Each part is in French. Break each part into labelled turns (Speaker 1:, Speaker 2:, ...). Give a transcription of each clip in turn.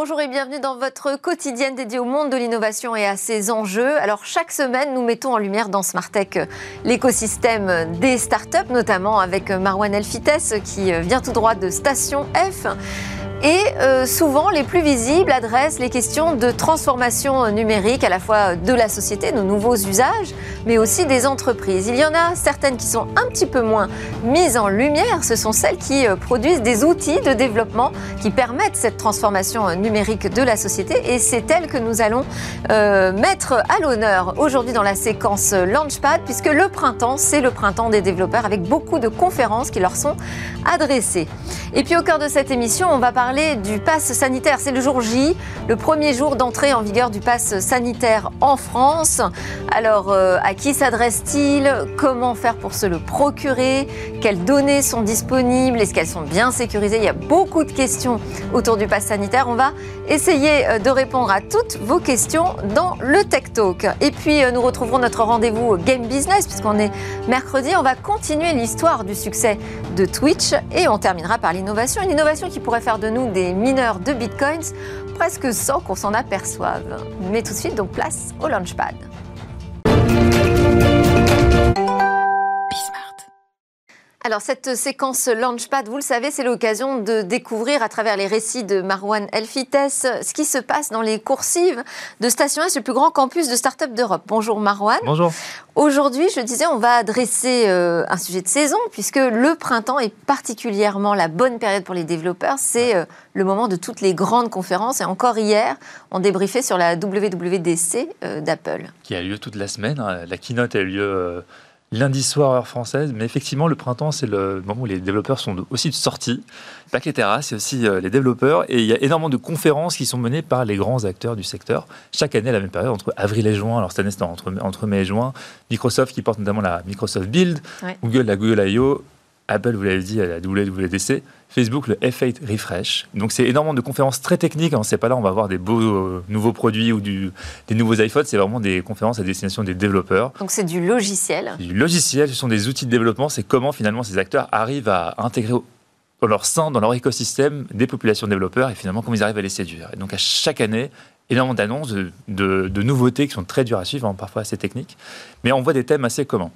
Speaker 1: Bonjour et bienvenue dans votre quotidienne dédiée au monde de l'innovation et à ses enjeux. Alors chaque semaine, nous mettons en lumière dans Smartech l'écosystème des startups, notamment avec Marwan Elfites qui vient tout droit de Station F. Et euh, souvent, les plus visibles adressent les questions de transformation numérique, à la fois de la société, de nouveaux usages, mais aussi des entreprises. Il y en a certaines qui sont un petit peu moins mises en lumière. Ce sont celles qui euh, produisent des outils de développement qui permettent cette transformation numérique de la société. Et c'est elles que nous allons euh, mettre à l'honneur aujourd'hui dans la séquence Launchpad, puisque le printemps, c'est le printemps des développeurs, avec beaucoup de conférences qui leur sont adressées. Et puis au cœur de cette émission, on va parler du pass sanitaire. C'est le jour J, le premier jour d'entrée en vigueur du pass sanitaire en France. Alors, euh, à qui s'adresse-t-il? Comment faire pour se le procurer? Quelles données sont disponibles? Est-ce qu'elles sont bien sécurisées? Il y a beaucoup de questions autour du pass sanitaire. On va essayer euh, de répondre à toutes vos questions dans le Tech Talk. Et puis, euh, nous retrouverons notre rendez-vous Game Business, puisqu'on est mercredi. On va continuer l'histoire du succès de Twitch et on terminera par l'innovation. Une innovation qui pourrait faire de nous des mineurs de bitcoins, presque sans qu'on s'en aperçoive. Mais tout de suite, donc place au Launchpad. Alors cette séquence Launchpad, vous le savez, c'est l'occasion de découvrir à travers les récits de Marwan Elfites ce qui se passe dans les coursives de Station S, le plus grand campus de start-up d'Europe. Bonjour Marwan.
Speaker 2: Bonjour.
Speaker 1: Aujourd'hui, je disais, on va adresser euh, un sujet de saison puisque le printemps est particulièrement la bonne période pour les développeurs. C'est euh, le moment de toutes les grandes conférences. Et encore hier, on débriefait sur la WWDC euh, d'Apple.
Speaker 2: Qui a lieu toute la semaine. Hein. La keynote a eu lieu lundi soir heure française. Mais effectivement, le printemps, c'est le moment où les développeurs sont aussi de sortie. Pas que les terrasses, c'est aussi euh, les développeurs. Et il y a énormément de conférences qui sont menées par les grands acteurs du secteur. Chaque année, à la même période, entre avril et juin. Alors cette année, c'est entre, entre mai et juin. Microsoft qui porte notamment la Microsoft Build, Google la Google I.O., Apple, vous l'avez dit, à la WWDC, Facebook, le F8 Refresh. Donc c'est énormément de conférences très techniques. On ne sait pas là, on va voir des beaux euh, nouveaux produits ou du, des nouveaux iPhones. C'est vraiment des conférences à destination des développeurs.
Speaker 1: Donc c'est du logiciel.
Speaker 2: Du logiciel, ce sont des outils de développement. C'est comment finalement ces acteurs arrivent à intégrer dans leur sein, dans leur écosystème, des populations de développeurs et finalement comment ils arrivent à les séduire. Et donc à chaque année, énormément d'annonces, de, de, nouveautés qui sont très dures à suivre, hein, parfois assez techniques. Mais on voit des thèmes assez communs.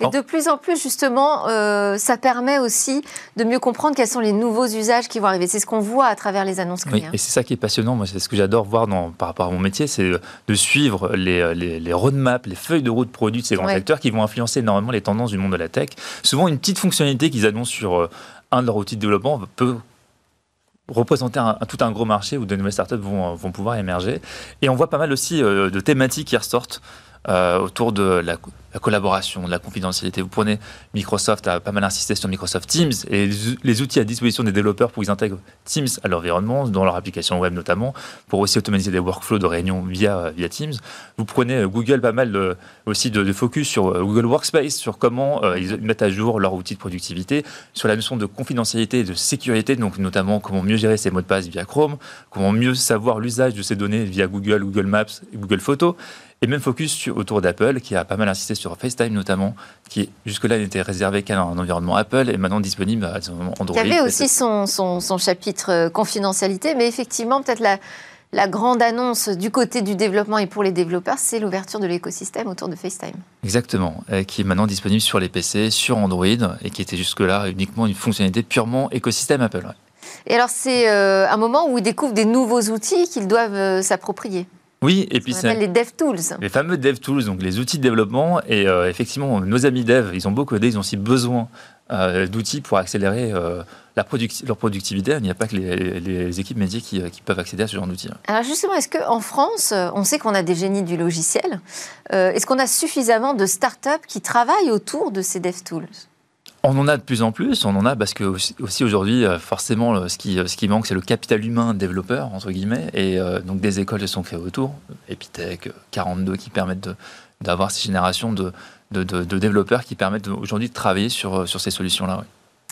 Speaker 1: Et de plus en plus, justement, euh, ça permet aussi de mieux comprendre quels sont les nouveaux usages qui vont arriver. C'est ce qu'on voit à travers les annonces
Speaker 2: clients. Oui, et c'est ça qui est passionnant. Moi, c'est ce que j'adore voir dans, par rapport à mon métier, c'est de suivre les, les, les, roadmaps, les feuilles de route produits de ces grands acteurs qui vont influencer énormément les tendances du monde de la tech. Souvent, une petite fonctionnalité qu'ils annoncent sur euh, un de leurs outils de développement peut représenter un, tout un gros marché où de nouvelles startups vont, vont pouvoir émerger. Et on voit pas mal aussi euh, de thématiques qui ressortent autour de la la collaboration, la confidentialité. Vous prenez Microsoft a pas mal insisté sur Microsoft Teams et les outils à disposition des développeurs pour qu'ils intègrent Teams à l'environnement, dans leur application web notamment, pour aussi automatiser des workflows de réunion via, via Teams. Vous prenez euh, Google pas mal de, aussi de, focus sur euh, Google Workspace, sur comment euh, ils mettent à jour leur outil de productivité, sur la notion de confidentialité et de sécurité, donc notamment comment mieux gérer ses mots de passe via Chrome, comment mieux savoir l'usage de ces données via Google, Google Maps et Google Photos. Et même focus autour d'Apple, qui a pas mal insisté sur FaceTime notamment, qui jusque-là n'était réservé qu'à un environnement Apple et maintenant disponible à Android.
Speaker 1: Il y avait aussi son, son, chapitre euh, confidentialité, mais effectivement, peut-être la, la grande annonce du côté du développement et pour les développeurs, c'est l'ouverture de l'écosystème autour de FaceTime.
Speaker 2: Exactement, qui est maintenant disponible sur les PC, sur Android, et qui était jusque-là uniquement une fonctionnalité purement écosystème Apple.
Speaker 1: Et alors c'est euh, un moment où ils découvrent des nouveaux outils qu'ils doivent euh, s'approprier.
Speaker 2: Oui, et puis
Speaker 1: c'est les DevTools.
Speaker 2: Les fameux DevTools, donc les outils de développement. Et euh, effectivement, nos amis dev, ils ont beaucoup codé, ils ont aussi besoin euh, d'outils pour accélérer euh, la leur productivité. Il n'y a pas que les, équipes métiers qui, peuvent accéder à ce genre d'outils.
Speaker 1: Alors justement, est-ce qu'en France, on sait qu'on a des génies du logiciel Est-ce qu'on a suffisamment de startups qui travaillent autour de ces DevTools
Speaker 2: on en a de plus en plus, on en a parce que aussi aujourd'hui, euh, forcément, ce qui, ce qui manque, c'est le capital humain développeur, entre guillemets, et euh, donc des écoles se sont créées autour, Epitech, 42, qui permettent d'avoir ces générations de, de, développeurs qui permettent aujourd'hui de travailler sur, sur ces solutions-là.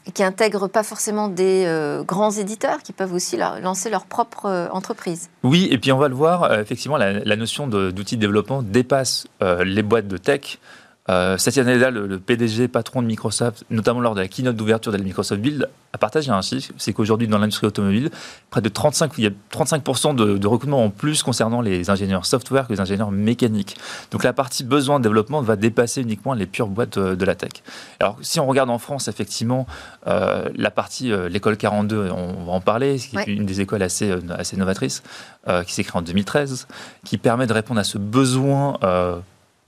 Speaker 1: Et qui n'intègrent pas forcément des euh, grands éditeurs qui peuvent aussi lancer leur propre entreprise.
Speaker 2: Oui, et puis on va le voir, effectivement, la, la notion d'outils de, développement dépasse les boîtes de tech Euh, Satya Nadella, le, PDG, patron de Microsoft, notamment lors de la keynote d'ouverture de la Microsoft Build, a partagé un chiffre, c'est qu'aujourd'hui dans l'industrie automobile, près de 35, il y a 35% de, de recrutement en plus concernant les ingénieurs software que les ingénieurs mécaniques. Donc la partie besoin de développement va dépasser uniquement les pures boîtes de, la tech. Alors si on regarde en France, effectivement, euh, la partie, euh, l'école 42, on, va en parler, qui est une des écoles assez, euh, assez novatrices, qui s'est créée en 2013, qui permet de répondre à ce besoin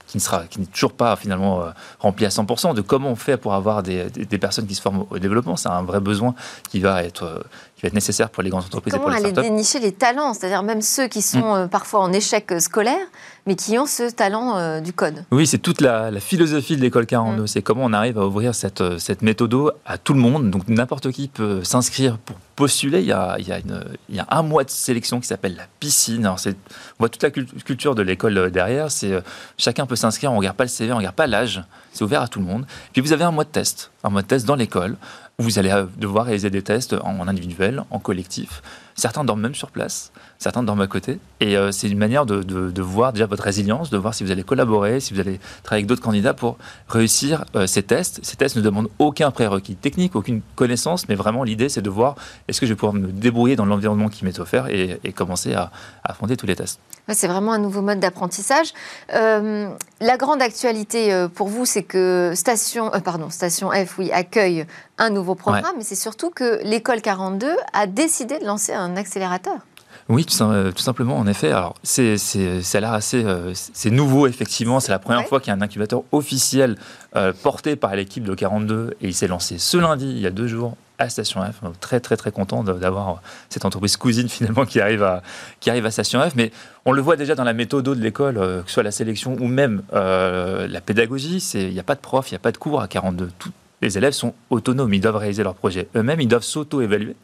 Speaker 2: qui n'est toujours pas finalement euh, rempli à 100%, de comment on fait pour avoir des, des, personnes qui se forment au développement? C'est un vrai besoin qui va être, euh, qui va être nécessaire pour les grandes entreprises et,
Speaker 1: pour
Speaker 2: les
Speaker 1: startups. Comment aller dénicher les talents, c'est-à-dire même ceux qui sont mm. euh, parfois en échec scolaire, mais qui ont ce talent du code?
Speaker 2: Oui, c'est toute la, philosophie de l'école 42. Mm. C'est comment on arrive à ouvrir cette, cette méthode à tout le monde. Donc n'importe qui peut s'inscrire pour postuler. Il y, a, il, y a une, il y a un mois de sélection qui s'appelle la piscine. Alors on voit toute la culture de l'école derrière. C'est chacun peut s'inscrire, on ne regarde pas le CV, on ne regarde pas l'âge, c'est ouvert à tout le monde. Puis vous avez un mois de test, un mois de test dans l'école, vous allez devoir réaliser des tests en individuel, en collectif. Certains dorment même sur place, certains dorment à côté. Et euh, c'est une manière de, voir déjà votre résilience, de voir si vous allez collaborer, si vous allez travailler avec d'autres candidats pour réussir euh, ces tests. Ces tests ne demandent aucun prérequis technique, aucune connaissance, mais vraiment l'idée c'est de voir est-ce que je vais pouvoir me débrouiller dans l'environnement qui m'est offert et, commencer à, affronter tous les tests.
Speaker 1: c'est vraiment un nouveau mode d'apprentissage. Euh, la grande actualité pour vous, c'est que Station, pardon, Station F, oui, accueille un nouveau programme, mais c'est surtout que l'école 42 a décidé de lancer un accélérateur.
Speaker 2: Oui, tout, simplement, en effet. Alors, c'est, ça a l'air assez. Euh, c'est nouveau, effectivement. C'est la première fois qu'il y a un incubateur officiel euh, porté par l'équipe de 42 et il s'est lancé ce lundi, il y a deux jours, à Station F. Très, très, très content d'avoir cette entreprise cousine, finalement, qui arrive, à, qui arrive à Station F. Mais on le voit déjà dans la méthode de l'école, euh, que ce soit la sélection ou même la pédagogie. Il n'y a pas de prof, il n'y a pas de cours à 42. Tous les élèves sont autonomes, ils doivent réaliser leur projet eux-mêmes, ils doivent s'auto-évaluer.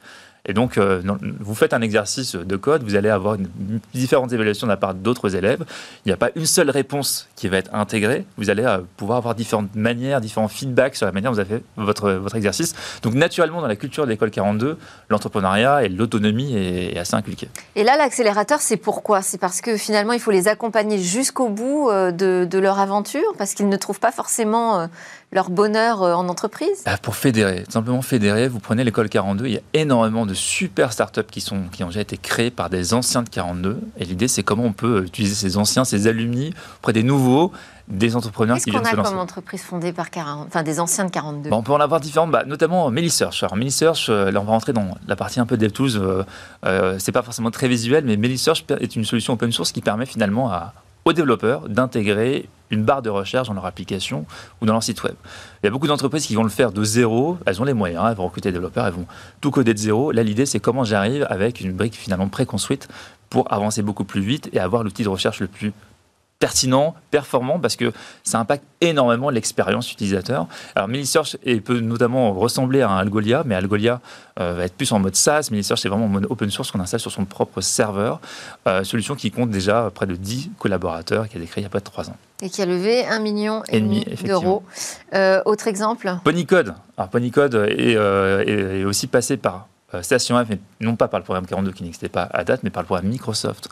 Speaker 2: Et donc, euh, vous faites un exercice de code, vous allez avoir différentes évaluations de la part d'autres élèves. Il n'y a pas une seule réponse qui va être intégrée. Vous allez euh, pouvoir avoir différentes manières, différents feedbacks sur la manière dont vous avez fait votre, votre exercice. Donc, naturellement, dans la culture de l'école 42, l'entrepreneuriat et l'autonomie est, assez inculqué.
Speaker 1: Et là, l'accélérateur, c'est pourquoi? C'est parce que finalement, il faut les accompagner jusqu'au bout euh, de, de, leur aventure, parce qu'ils ne trouvent pas forcément leur bonheur en entreprise
Speaker 2: bah, Pour fédérer, simplement fédérer, vous prenez l'école 42, il y a énormément de super startups qui, sont, qui ont déjà été créées par des anciens de 42. Et l'idée, c'est comment on peut utiliser ces anciens, ces alumni, auprès des nouveaux, des entrepreneurs qui viennent se lancer.
Speaker 1: Qu'est-ce qu'on a comme entreprise fondée par 40, enfin des anciens de 42
Speaker 2: On peut en avoir différentes, bah, notamment Melisearch. Alors Melisearch, euh, là on va rentrer dans la partie un peu DevTools. Euh, euh, c'est pas forcément très visuel, mais Melisearch est une solution open source qui permet finalement à, aux développeurs d'intégrer une barre de recherche dans leur application ou dans leur site web. Il y a beaucoup d'entreprises qui vont le faire de zéro, elles ont les moyens, elles vont recruter des développeurs, elles vont tout coder de zéro. Là, l'idée, c'est comment j'arrive avec une brique finalement préconstruite pour avancer beaucoup plus vite et avoir l'outil de recherche le plus pertinent, performant, parce que ça impacte énormément l'expérience utilisateur. Alors, Melisearch peut notamment ressembler à Algolia, mais Algolia euh, va être plus en mode SaaS. Melisearch, c'est vraiment en mode open source qu'on installe sur son propre serveur. Euh, solution qui compte déjà près de 10 collaborateurs, qui a été il y a pas de 3 ans.
Speaker 1: Et qui a levé 1,5 million et demi d'euros. Euh, autre exemple
Speaker 2: Ponycode. Alors, Ponycode est, est aussi passé par Station F, mais non pas par le programme 42 qui n'existait pas à date, mais par le programme Microsoft.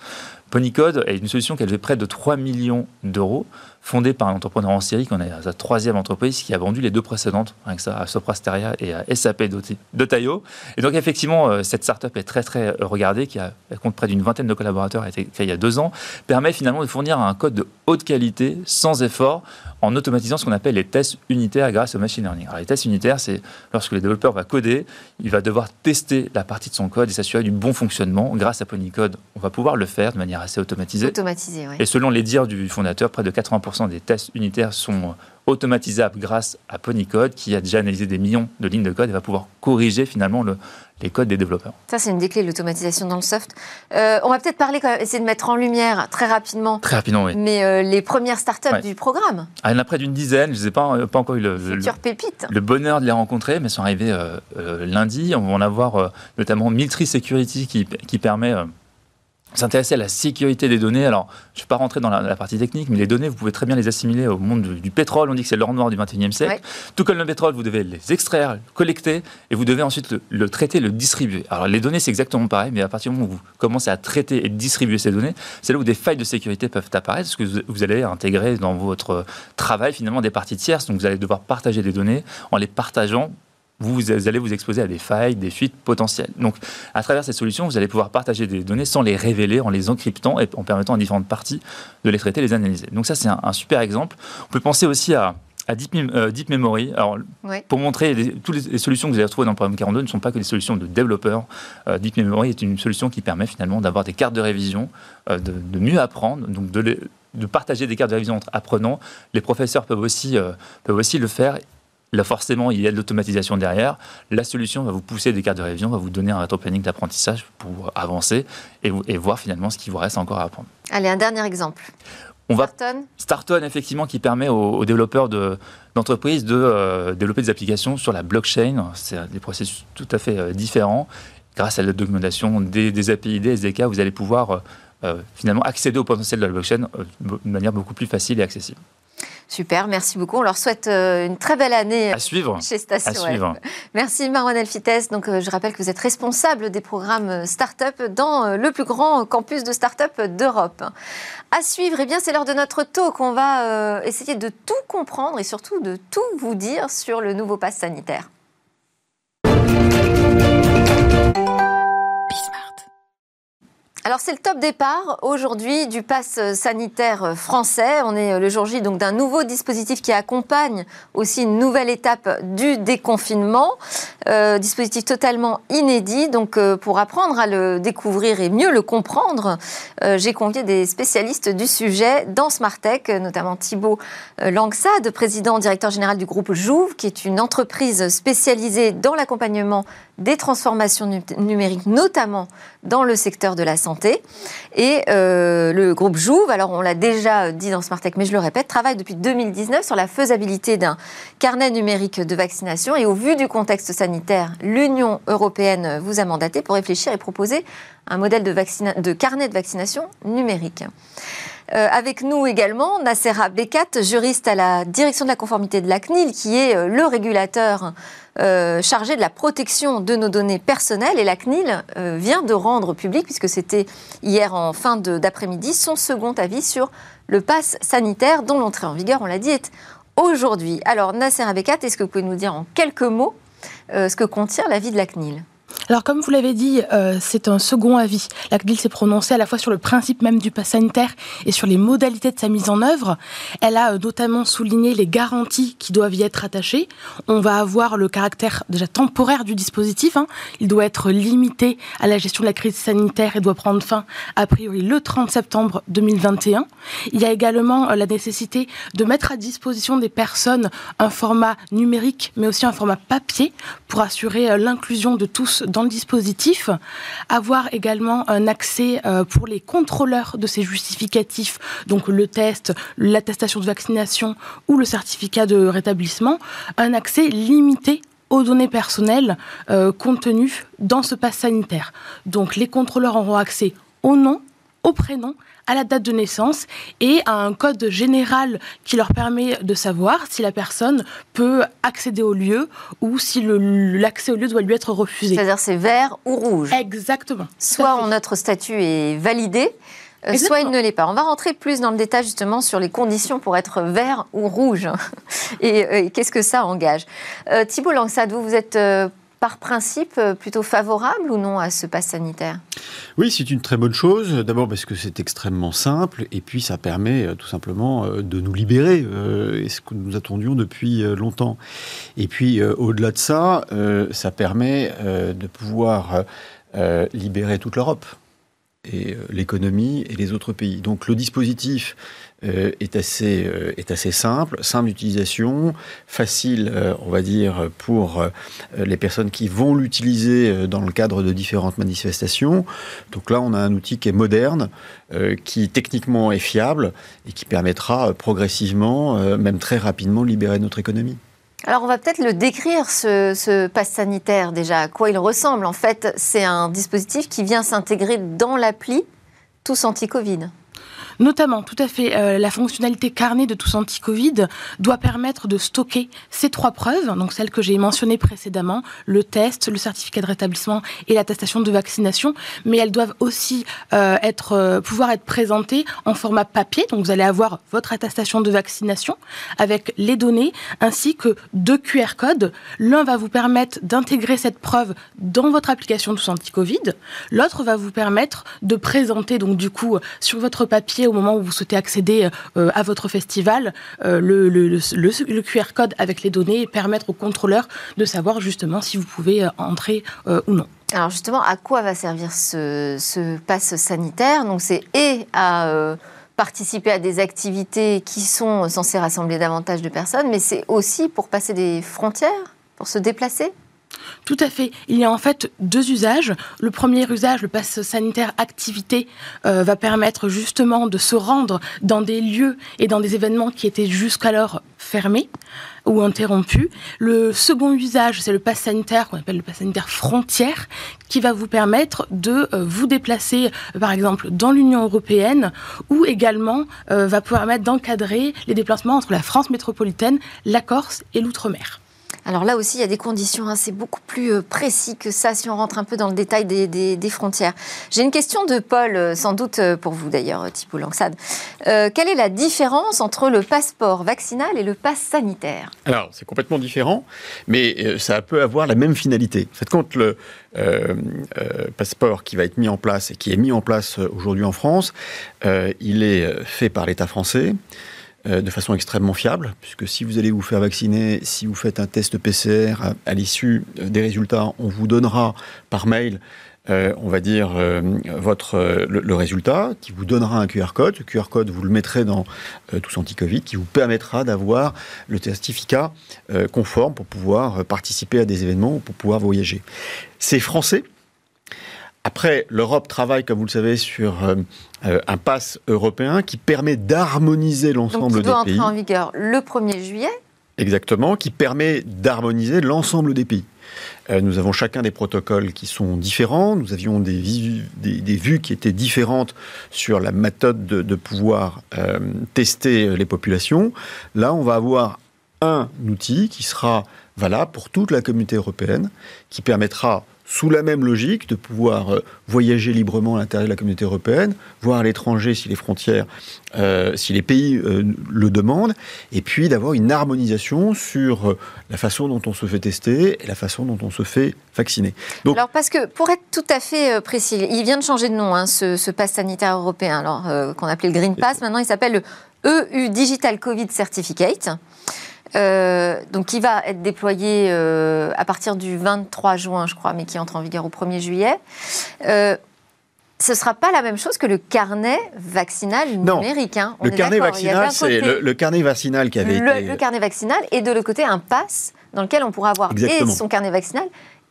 Speaker 2: Ponycode est une solution qui a levé près de 3 millions d'euros, fondée par un entrepreneur en série, qu'on a sa troisième entreprise, qui a vendu les deux précédentes, avec ça, à Soprasteria et à SAP d'Otaio. Et donc, effectivement, euh, cette startup est très, très regardée, qui a, elle compte près d'une vingtaine de collaborateurs, a été créée il y a deux ans, permet finalement de fournir un code de haute qualité, sans effort, en automatisant ce qu'on appelle les tests unitaires grâce au machine learning. Alors, les tests unitaires, c'est lorsque le développeur va coder, il va devoir tester la partie de son code et s'assurer du bon fonctionnement. Grâce à Ponycode, on va pouvoir le faire de manière assez automatisée.
Speaker 1: Automatisé,
Speaker 2: Et selon les dires du fondateur, près de 80% des tests unitaires sont automatisables grâce à Ponycode, qui a déjà analysé des millions de lignes de code et va pouvoir corriger finalement le, les codes des développeurs.
Speaker 1: Ça, c'est une des clés, l'automatisation dans le soft. Euh, on va peut-être parler, quand même, essayer de mettre en lumière très rapidement.
Speaker 2: Très rapidement, oui.
Speaker 1: Mais euh, les premières startups du programme.
Speaker 2: Ah, il y en a près d'une dizaine. Je n'ai pas, euh, pas encore eu le, le, bonheur de les rencontrer, mais elles sont arrivées lundi. On va en avoir notamment Miltry Security qui, qui permet s'intéresser à la sécurité des données. Alors, je ne vais pas rentrer dans la, partie technique, mais les données, vous pouvez très bien les assimiler au monde du, pétrole. On dit que c'est l'or noir du 21e siècle. Tout comme le pétrole, vous devez les extraire, collecter, et vous devez ensuite le, traiter, le distribuer. Alors, les données, c'est exactement pareil, mais à partir du moment où vous commencez à traiter et distribuer ces données, c'est là où des failles de sécurité peuvent apparaître, parce que vous, allez intégrer dans votre travail, finalement, des parties tierces. Donc, vous allez devoir partager des données. En les partageant, vous allez vous exposer à des failles, des fuites potentielles. Donc, à travers cette solution, vous allez pouvoir partager des données sans les révéler, en les encryptant et en permettant à différentes parties de les traiter, les analyser. Donc, ça, c'est un, super exemple. On peut penser aussi à, Deep, euh, Deep, Memory. Alors, pour montrer, toutes les, solutions que vous allez retrouver dans le programme 42 ne sont pas que des solutions de développeurs. Euh, Deep Memory est une solution qui permet finalement d'avoir des cartes de révision, euh, de, mieux apprendre, donc de, de, partager des cartes de révision entre apprenants. Les professeurs peuvent aussi, peuvent aussi le faire Là, forcément, il y a de l'automatisation derrière. La solution va vous pousser des cartes de révision, va vous donner un rétro-planning d'apprentissage pour avancer et, et, voir finalement ce qui vous reste encore à apprendre.
Speaker 1: Allez, un dernier exemple.
Speaker 2: On Starton Starton, effectivement, qui permet aux, développeurs d'entreprises de, euh, développer des applications sur la blockchain. C'est des processus tout à fait euh, différents. Grâce à la documentation des, API, des SDK, vous allez pouvoir euh, finalement accéder au potentiel de la blockchain de manière beaucoup plus facile et accessible.
Speaker 1: Super, merci beaucoup. On leur souhaite euh, une très belle année
Speaker 2: à suivre.
Speaker 1: chez Station Merci Marwan Elfites. Donc, euh, je rappelle que vous êtes responsable des programmes euh, Startup dans le plus grand campus de Startup d'Europe. À suivre, eh bien, c'est l'heure de notre talk. On va essayer de tout comprendre et surtout de tout vous dire sur le nouveau pass sanitaire. Alors c'est le top départ aujourd'hui du pass sanitaire français. On est le jour J donc d'un nouveau dispositif qui accompagne aussi une nouvelle étape du déconfinement, euh, dispositif totalement inédit. Donc euh, pour apprendre à le découvrir et mieux le comprendre, euh, j'ai convié des spécialistes du sujet dans Smartech, notamment Thibault Langsade, président directeur général du groupe Jouve, qui est une entreprise spécialisée dans l'accompagnement des transformations numériques, notamment dans le secteur de la santé. Et euh, le groupe Jouve, alors on l'a déjà dit dans Smartech, mais je le répète, travaille depuis 2019 sur la faisabilité d'un carnet numérique de vaccination. Et au vu du contexte sanitaire, l'Union européenne vous a mandaté pour réfléchir et proposer un modèle de carnet de vaccination numérique. Euh, avec nous également Nacera Bekat, juriste à la direction de la conformité de la CNIL, qui est euh, le régulateur euh, chargé de la protection de nos données personnelles. Et la CNIL vient de rendre public, puisque c'était hier en fin d'après-midi, son second avis sur le pass sanitaire, dont l'entrée en vigueur, on l'a dit, est aujourd'hui. Alors, Nacera Bekat, est-ce que vous pouvez nous dire en quelques mots ce que contient l'avis de la CNIL
Speaker 3: alors, comme vous l'avez dit, euh, c'est un second avis. La CNIL s'est prononcée à la fois sur le principe même du pass sanitaire et sur les modalités de sa mise en œuvre. Elle a euh, notamment souligné les garanties qui doivent y être attachées. On va avoir le caractère déjà temporaire du dispositif. Hein. Il doit être limité à la gestion de la crise sanitaire et doit prendre fin, a priori, le 30 septembre 2021. Il y a également euh, la nécessité de mettre à disposition des personnes un format numérique, mais aussi un format papier pour assurer l'inclusion de tous dans le dispositif, avoir également un accès euh, pour les contrôleurs de ces justificatifs, donc le test, l'attestation de vaccination ou le certificat de rétablissement, un accès limité aux données personnelles euh, contenues dans ce pass sanitaire. Donc les contrôleurs auront accès au nom, au prénom, à la date de naissance et à un code général qui leur permet de savoir si la personne peut accéder au lieu ou si l'accès au lieu doit lui être refusé.
Speaker 1: C'est-à-dire c'est vert ou rouge.
Speaker 3: Exactement.
Speaker 1: Soit notre statut est validé, euh, soit il ne l'est pas. On va rentrer plus dans le détail justement sur les conditions pour être vert ou rouge et, euh, qu'est-ce que ça engage? Euh, Thibault Langsad, vous, vous êtes par principe euh, plutôt favorable ou non à ce pass sanitaire?
Speaker 4: Oui, c'est une très bonne chose. D'abord parce que c'est extrêmement simple et puis ça permet euh, tout simplement euh, de nous libérer, ce que nous attendions depuis longtemps. Et puis au-delà de ça, ça permet de pouvoir libérer toute l'Europe et l'économie et les autres pays. Donc le dispositif euh, est, assez, euh, est assez simple, simple d'utilisation, facile, euh, on va dire, pour les personnes qui vont l'utiliser dans le cadre de différentes manifestations. Donc là, on a un outil qui est moderne, qui techniquement est fiable et qui permettra progressivement, même très rapidement, de libérer notre économie.
Speaker 1: Alors on va peut-être le décrire, ce, ce pass sanitaire déjà, à quoi il ressemble? En fait, c'est un dispositif qui vient s'intégrer dans l'appli tous anti-Covid.
Speaker 3: Notamment, tout à fait, euh, la fonctionnalité carnet de tous anti-Covid doit permettre de stocker ces trois preuves, donc celles que j'ai mentionnées précédemment, le test, le certificat de rétablissement et l'attestation de vaccination, mais elles doivent aussi euh, être, euh, pouvoir être présentées en format papier, donc vous allez avoir votre attestation de vaccination avec les données ainsi que deux QR codes. L'un va vous permettre d'intégrer cette preuve dans votre application tous anti-Covid, l'autre va vous permettre de présenter donc du coup sur votre papier au moment où vous souhaitez accéder euh, à votre festival, euh, le, QR code avec les données et permettre au contrôleur de savoir justement si vous pouvez euh, entrer ou non.
Speaker 1: Alors justement, à quoi va servir ce, ce pass sanitaire? Donc c'est et à participer à des activités qui sont censées rassembler davantage de personnes, mais c'est aussi pour passer des frontières, pour se déplacer?
Speaker 3: Tout à fait. Il y a en fait deux usages. Le premier usage, le pass sanitaire activité, euh, va permettre justement de se rendre dans des lieux et dans des événements qui étaient jusqu'alors fermés ou interrompus. Le second usage, c'est le pass sanitaire qu'on appelle le pass sanitaire frontière, qui va vous permettre de euh, vous déplacer, euh, par exemple, dans l'Union européenne, ou également va permettre d'encadrer les déplacements entre la France métropolitaine, la Corse et l'outre-mer.
Speaker 1: Alors là aussi, il y a des conditions, hein. c'est beaucoup plus euh, précis que ça si on rentre un peu dans le détail des, frontières. J'ai une question de Paul, euh, sans doute euh, pour vous d'ailleurs, Thibault Langsade. quelle est la différence entre le passeport vaccinal et le pass sanitaire?
Speaker 4: Alors, c'est complètement différent, mais ça peut avoir la même finalité. En fait, quand le passeport qui va être mis en place et qui est mis en place aujourd'hui en France, il est fait par l'État français. Euh, de façon extrêmement fiable, puisque si vous allez vous faire vacciner, si vous faites un test PCR, à, l'issue euh, des résultats, on vous donnera par mail euh, on va dire, votre, le, résultat, qui vous donnera un QR code. Ce QR code, vous le mettrez dans Tous Anti-Covid, qui vous permettra d'avoir le certificat conforme pour pouvoir participer à des événements ou pour pouvoir voyager. C'est français, après, l'Europe travaille, comme vous le savez, sur euh, euh, un pass européen qui permet d'harmoniser l'ensemble des pays.
Speaker 1: qui doit entrer en vigueur le 1er juillet
Speaker 4: Exactement, qui permet d'harmoniser l'ensemble des pays. Euh, nous avons chacun des protocoles qui sont différents. Nous avions des, des, vues qui étaient différentes sur la méthode de, pouvoir tester les populations. Là, on va avoir un outil qui sera valable pour toute la communauté européenne, qui permettra sous la même logique, de pouvoir euh, voyager librement à l'intérieur de la communauté européenne, voir à l'étranger si les frontières, euh, si les pays euh, le demandent, et puis d'avoir une harmonisation sur la façon dont on se fait tester et la façon dont on se fait vacciner.
Speaker 1: Donc, alors parce que pour être tout à fait précis, il vient de changer de nom, hein, ce, ce pass sanitaire européen, alors qu'on appelait le Green Pass, maintenant il s'appelle le EU Digital Covid Certificate. Euh, donc qui va être déployé euh, à partir du 23 juin, je crois, mais qui entre en vigueur au 1er juillet. Euh, ce ne sera pas la même chose que le carnet vaccinal numérique.
Speaker 4: Hein. le carnet vaccinal, c'est le, carnet vaccinal qui avait été...
Speaker 1: Le carnet vaccinal et de l'autre côté un pass dans lequel on pourra avoir et son carnet vaccinal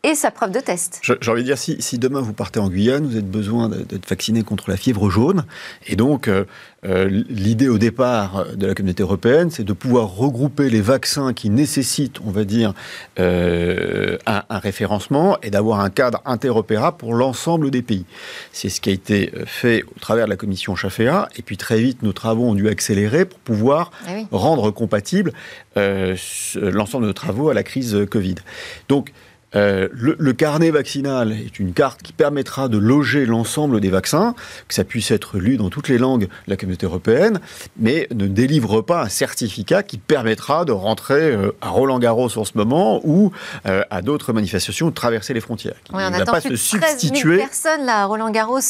Speaker 1: et sa preuve de test.
Speaker 4: J'ai envie de dire, si, si, demain vous partez en Guyane, vous avez besoin d'être vacciné contre la fièvre jaune. Et donc, euh, euh, l'idée au départ de la communauté européenne, c'est de pouvoir regrouper les vaccins qui nécessitent, on va dire, euh, un, un, référencement et d'avoir un cadre interopérable pour l'ensemble des pays. C'est ce qui a été fait au travers de la commission Chaféa. Et puis très vite, nos travaux ont dû accélérer pour pouvoir eh rendre compatible l'ensemble de nos travaux à la crise Covid. Donc, euh, le, carnet vaccinal est une carte qui permettra de loger l'ensemble des vaccins, que ça puisse être lu dans toutes les langues de la communauté européenne, mais ne délivre pas un certificat qui permettra de rentrer euh, à Roland-Garros en ce moment ou euh, à d'autres manifestations de traverser les frontières.
Speaker 1: on ne va pas se substituer. personnes là, à Roland-Garros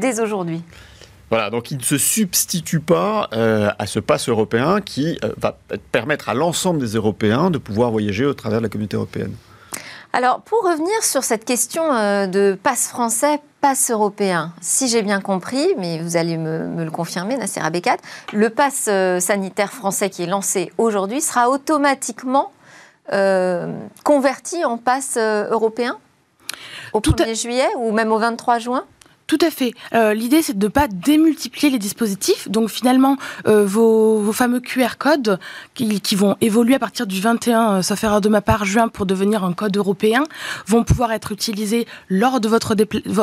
Speaker 1: dès aujourd'hui.
Speaker 4: Voilà, donc il ne se substitue pas à ce passe européen qui va permettre à l'ensemble des Européens de pouvoir voyager au travers de la communauté européenne.
Speaker 1: Alors, pour revenir sur cette question euh, de passe français, passe européen, si j'ai bien compris, mais vous allez me, le confirmer, Nasser Abekat, le passe euh, sanitaire français qui est lancé aujourd'hui sera automatiquement euh, converti en passe européen? Au 1er juillet ou même au 23 juin?
Speaker 3: Tout à fait. Euh, L'idée, c'est de ne pas démultiplier les dispositifs. Donc finalement, euh, vos, fameux QR codes qui, vont évoluer à partir du 21, euh, sauf erreur de ma part, juin, pour devenir un code européen, vont pouvoir être utilisés lors de, votre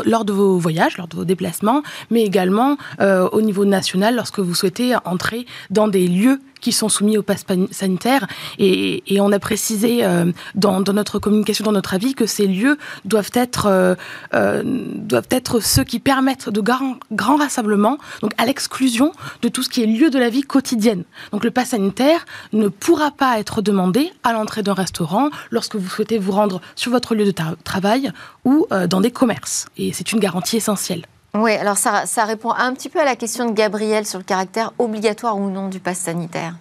Speaker 3: lors de vos voyages, lors de vos déplacements, mais également euh, au niveau national lorsque vous souhaitez entrer dans des lieux qui sont soumis au pass sanitaire. Et, on a précisé euh, dans, notre communication, dans notre avis, que ces lieux doivent être, euh, euh, doivent être ceux qui permettent de grands, grands rassemblements, donc à l'exclusion de tout ce qui est lieu de la vie quotidienne. Donc le pass sanitaire ne pourra pas être demandé à l'entrée d'un restaurant lorsque vous souhaitez vous rendre sur votre lieu de travail ou dans des commerces. Et c'est une garantie essentielle.
Speaker 1: Oui, alors ça, répond un petit peu à la question de Gabriel sur le caractère obligatoire ou non du pass sanitaire.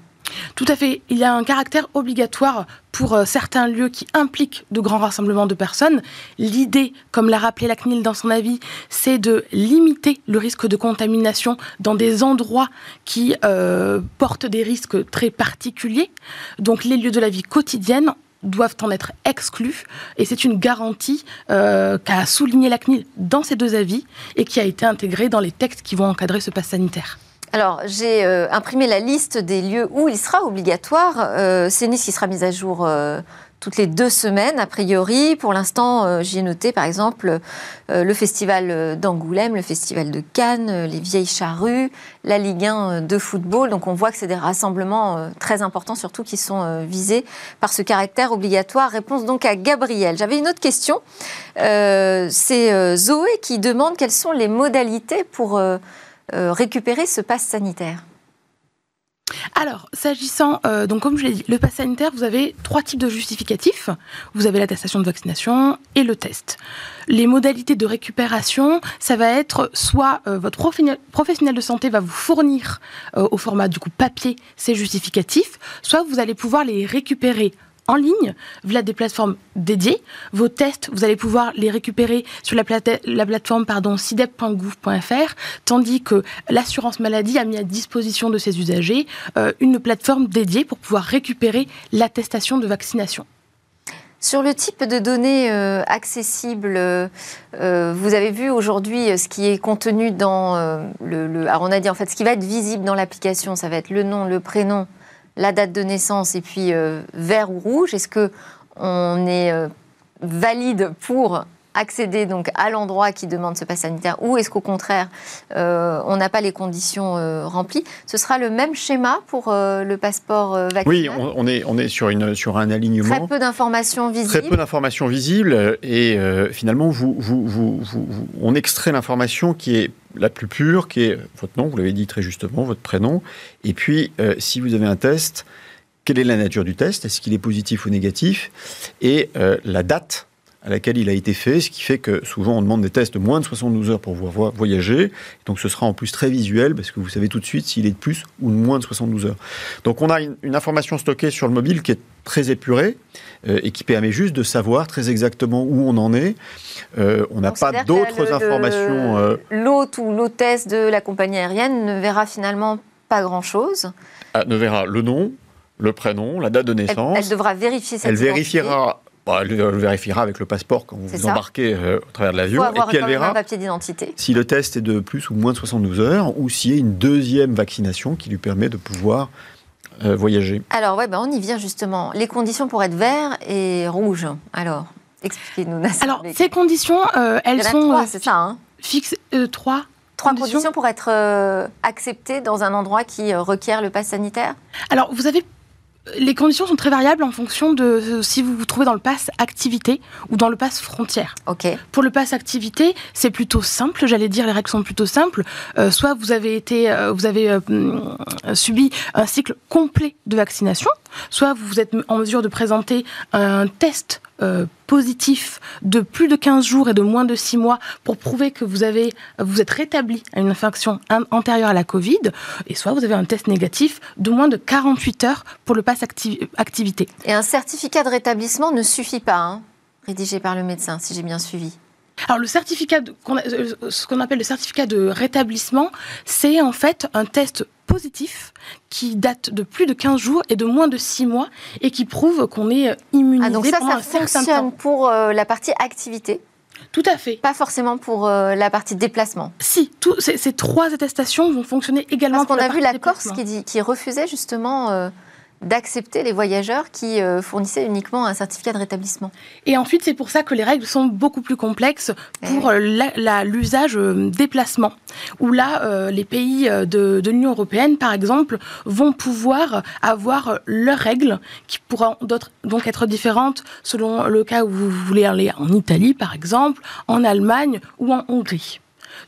Speaker 3: Tout à fait. Il y a un caractère obligatoire pour euh, certains lieux qui impliquent de grands rassemblements de personnes. L'idée, comme l'a rappelé la CNIL dans son avis, c'est de limiter le risque de contamination dans des endroits qui euh, portent des risques très particuliers. Donc les lieux de la vie quotidienne doivent en être exclus. Et c'est une garantie euh, qu'a souligné la CNIL dans ces deux avis et qui a été intégrée dans les textes qui vont encadrer ce pass sanitaire.
Speaker 1: Alors, j'ai euh, imprimé la liste des lieux où il sera obligatoire. Euh, c'est une liste qui sera mise à jour toutes les deux semaines, a priori. Pour l'instant, euh, j'y ai noté, par exemple, euh, le festival d'Angoulême, le festival de Cannes, les Vieilles Charrues, la Ligue 1 de football. Donc, on voit que c'est des rassemblements très importants, surtout qui sont visés par ce caractère obligatoire. Réponse donc à Gabriel. J'avais une autre question. c'est Zoé qui demande quelles sont les modalités pour récupérer ce pass sanitaire.
Speaker 3: Alors, s'agissant, euh, donc comme je l'ai dit, le pass sanitaire, vous avez trois types de justificatifs. Vous avez l'attestation de vaccination et le test. Les modalités de récupération, ça va être soit euh, votre professionnel de santé va vous fournir euh, au format du coup papier ces justificatifs, soit vous allez pouvoir les récupérer en ligne via des plateformes dédiées. Vos tests, vous allez pouvoir les récupérer sur la, plate la plateforme pardon, sidep.gouv.fr, tandis que l'assurance maladie a mis à disposition de ses usagers euh, une plateforme dédiée pour pouvoir récupérer l'attestation de vaccination.
Speaker 1: Sur le type de données euh, accessibles, euh, vous avez vu aujourd'hui ce qui est contenu dans le, le, Alors on a dit en fait ce qui va être visible dans l'application, ça va être le nom, le prénom, la date de naissance et puis euh, vert ou rouge Est-ce que on est euh, valide pour accéder donc à l'endroit qui demande ce pass sanitaire ou est-ce qu'au contraire euh, on n'a pas les conditions euh, remplies Ce sera le même schéma pour euh, le passeport vaccinal
Speaker 4: Oui, on, on, est, on est sur, une, sur un alignement.
Speaker 1: Très peu d'informations visibles.
Speaker 4: Très peu d'informations visibles et finalement vous, vous, vous, on extrait l'information qui est la plus pure, qui est votre nom, vous l'avez dit très justement, votre prénom, et puis si vous avez un test, quelle est la nature du test? Est-ce qu'il est positif ou négatif? Et la date à laquelle il a été fait, ce qui fait que souvent on demande des tests de moins de 72 heures pour voyager. Donc ce sera en plus très visuel parce que vous savez tout de suite s'il est de plus ou de moins de 72 heures. Donc on a une, une information stockée sur le mobile qui est très épurée euh, et qui permet juste de savoir très exactement où on en est. Euh, on n'a pas d'autres informations.
Speaker 1: Euh... L'hôte ou l'hôtesse de la compagnie aérienne ne verra finalement pas grand-chose.
Speaker 4: Ah, ne verra le nom, le prénom, la date de naissance.
Speaker 1: Elle, elle devra vérifier cette
Speaker 4: Elle vérifiera Bah, elle le vérifiera avec le passeport quand vous vous embarquez euh, au travers de l'avion.
Speaker 1: Et
Speaker 4: puis elle verra
Speaker 1: un papier d'identité.
Speaker 4: si le test est de plus ou moins de 72 heures ou s'il y a une deuxième vaccination qui lui permet de pouvoir euh, voyager.
Speaker 1: Alors, ouais, ben on y vient justement. Les conditions pour être vert et rouge. Alors, expliquez-nous.
Speaker 3: Alors, ces conditions, euh, elles sont
Speaker 1: trois, c'est ça, hein?
Speaker 3: fixes. trois
Speaker 1: Trois conditions, conditions pour être euh, accepté dans un endroit qui requiert le pass sanitaire?
Speaker 3: Alors, vous avez les conditions sont très variables en fonction de si vous vous trouvez dans le pass activité ou dans le pass frontière.
Speaker 1: Okay.
Speaker 3: Pour le pass activité, c'est plutôt simple, j'allais dire, les règles sont plutôt simples. Euh, soit vous avez été, euh, vous avez euh, subi un cycle complet de vaccination, soit vous êtes en mesure de présenter un test euh, positif de plus de 15 jours et de moins de 6 mois pour prouver que vous, avez, vous êtes rétabli à une infection antérieure à la Covid, et soit vous avez un test négatif de moins de 48 heures pour le pass acti activité.
Speaker 1: Et un certificat de rétablissement ne suffit pas, hein, rédigé par le médecin, si j'ai bien suivi.
Speaker 3: Alors le certificat, qu ce qu'on appelle le certificat de rétablissement, c'est en fait un test positif qui date de plus de 15 jours et de moins de 6 mois et qui prouve qu'on est immunisé
Speaker 1: ah donc ça,
Speaker 3: pendant
Speaker 1: ça
Speaker 3: un certain
Speaker 1: fonctionne
Speaker 3: temps.
Speaker 1: pour euh, la partie activité?
Speaker 3: Tout à fait.
Speaker 1: Pas forcément pour euh, la partie déplacement?
Speaker 3: Si, tout, ces, ces, trois attestations vont fonctionner également
Speaker 1: Parce qu'on
Speaker 3: a
Speaker 1: vu la Corse qui, qui, refusait justement euh, d'accepter les voyageurs qui euh, fournissaient uniquement un certificat de rétablissement.
Speaker 3: Et ensuite, c'est pour ça que les règles sont beaucoup plus complexes pour l'usage euh, déplacement, où là, euh, les pays de, de l'Union européenne, par exemple, vont pouvoir avoir leurs règles qui pourront donc être différentes selon le cas où vous voulez aller en Italie, par exemple, en Allemagne ou en Hongrie.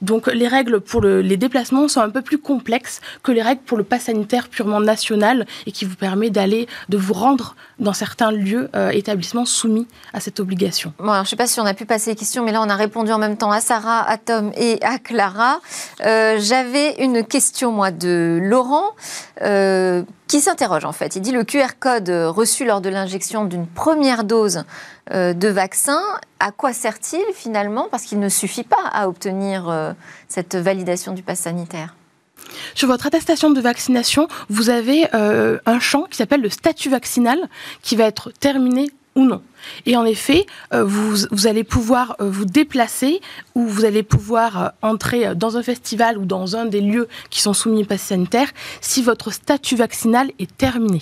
Speaker 3: Donc les règles pour les déplacements sont un peu plus complexes que les règles pour le pass sanitaire purement national et qui vous permet d'aller, de vous rendre dans certains lieux, euh, établissements soumis à cette obligation.
Speaker 1: Bon, alors, je ne sais pas si on a pu passer les questions, mais là on a répondu en même temps à Sarah, à Tom et à Clara. Euh, j'avais une question, moi, de Laurent. Euh, qui s'interroge en fait. Il dit le QR code reçu lors de l'injection d'une première dose euh, de vaccin, à quoi sert-il finalement? Parce qu'il ne suffit pas à obtenir euh, cette validation du pass sanitaire.
Speaker 3: Sur votre attestation de vaccination, vous avez euh, un champ qui s'appelle le statut vaccinal qui va être terminé ou non. Et en effet, euh, vous, allez pouvoir euh, vous déplacer ou vous allez pouvoir euh, entrer dans un festival ou dans un des lieux qui sont soumis au pass sanitaire si votre statut vaccinal est terminé.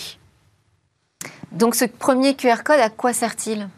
Speaker 1: Donc ce premier QR code, à quoi sert-il?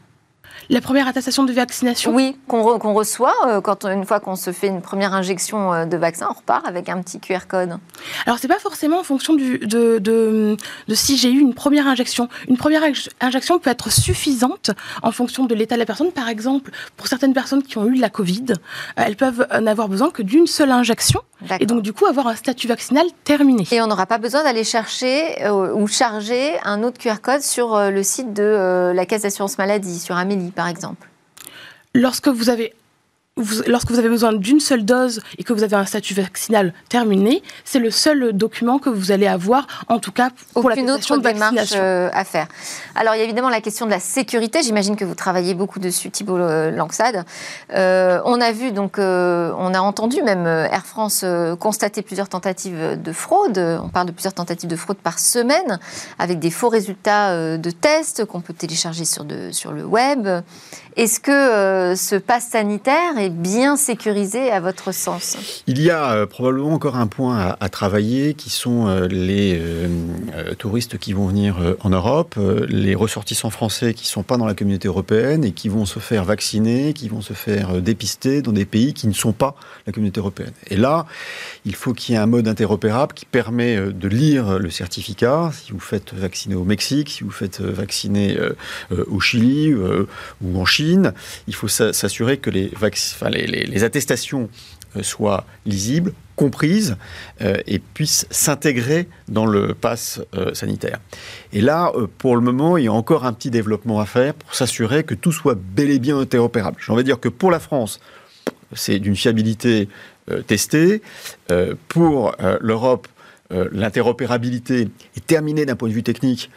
Speaker 3: La première attestation de vaccination?
Speaker 1: Oui, qu'on reçoit euh, quand une fois qu'on se fait une première injection euh, de vaccin, on repart avec un petit QR code.
Speaker 3: Alors c'est pas forcément en fonction du, de, de, de, si j'ai eu une première injection. Une première injection peut être suffisante en fonction de l'état de la personne. Par exemple, pour certaines personnes qui ont eu la Covid, euh, elles peuvent n'avoir besoin que d'une seule injection et donc du coup avoir un statut vaccinal terminé.
Speaker 1: Et on n'aura pas besoin d'aller chercher ou charger un autre QR code sur le site de la Caisse d'assurance maladie, sur Amélie par exemple?
Speaker 3: Lorsque vous avez lorsque vous avez besoin d'une seule dose et que vous avez un statut vaccinal terminé, c'est le seul document que vous allez avoir, en tout cas pour
Speaker 1: Aucune
Speaker 3: la
Speaker 1: autre de démarche euh, à faire. Alors il y a évidemment la question de la sécurité. J'imagine que vous travaillez beaucoup dessus, Thibault Langsade. Euh, on a vu donc, euh, on a entendu même Air France constater plusieurs tentatives de fraude. On parle de plusieurs tentatives de fraude par semaine, avec des faux résultats de tests qu'on peut télécharger sur, de, sur le web. Est-ce que ce pass sanitaire bien sécurisé à votre sens
Speaker 4: Il y a euh, probablement encore un point à, travailler qui sont euh, les euh, touristes qui vont venir en Europe, les ressortissants français qui ne sont pas dans la communauté européenne et qui vont se faire vacciner, qui vont se faire dépister dans des pays qui ne sont pas la communauté européenne. Et là, il faut qu'il y ait un mode interopérable qui permet de lire le certificat. Si vous faites vacciner au Mexique, si vous faites vacciner au Chili ou en Chine, il faut s'assurer que les vaccins les, attestations euh, soient lisibles, comprises euh, et puissent s'intégrer dans le pass euh, sanitaire. Et là, pour le moment, il y a encore un petit développement à faire pour s'assurer que tout soit bel et bien interopérable. J'ai envie dire que pour la France, c'est d'une fiabilité testée. pour l'Europe, l'interopérabilité est terminée d'un point de vue technique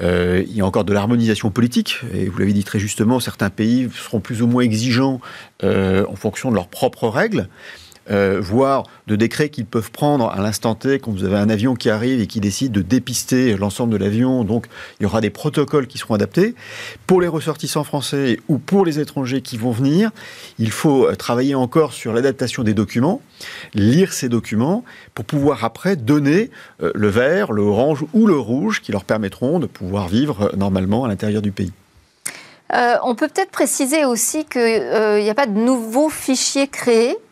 Speaker 4: euh, il y a encore de l'harmonisation politique, et vous l'avez dit très justement, certains pays seront plus ou moins exigeants euh, en fonction de leurs propres règles. Euh, voire de décrets qu'ils peuvent prendre à l'instant T quand vous avez un avion qui arrive et qui décide de dépister l'ensemble de l'avion. Donc, il y aura des protocoles qui seront adaptés. Pour les ressortissants français ou pour les étrangers qui vont venir, il faut euh, travailler encore sur l'adaptation des documents, lire ces documents pour pouvoir après donner euh, le vert, le orange ou le rouge qui leur permettront de pouvoir vivre normalement à l'intérieur du pays.
Speaker 1: on peut peut-être préciser aussi qu'il n'y a pas de nouveaux fichiers créés euh,